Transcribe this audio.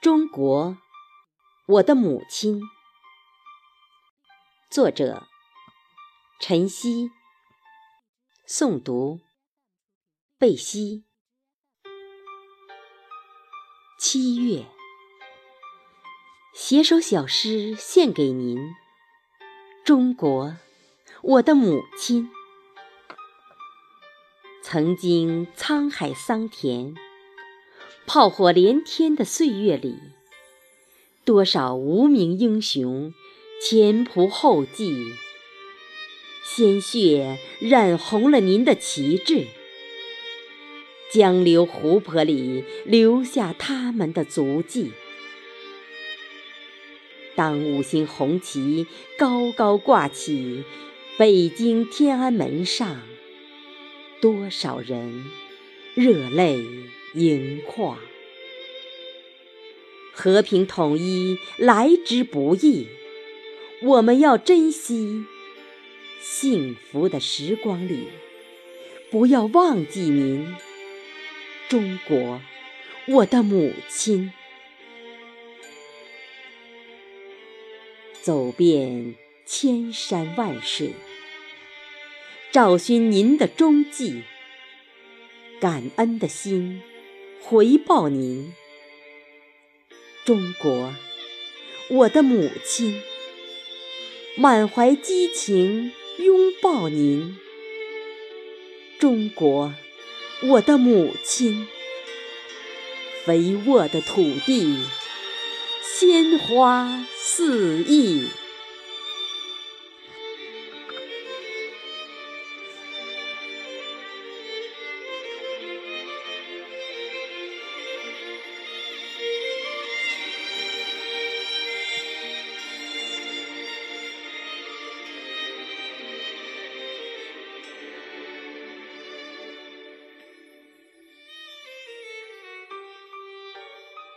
中国，我的母亲。作者：陈曦。诵读：贝西。七月，写首小诗献给您，中国，我的母亲。曾经沧海桑田。炮火连天的岁月里，多少无名英雄前仆后继，鲜血染红了您的旗帜。江流湖泊里留下他们的足迹。当五星红旗高高挂起北京天安门上，多少人热泪。盈眶，和平统一来之不易，我们要珍惜幸福的时光里，不要忘记您，中国，我的母亲。走遍千山万水，找寻您的踪迹，感恩的心。回报您，中国，我的母亲，满怀激情拥抱您，中国，我的母亲，肥沃的土地，鲜花四溢。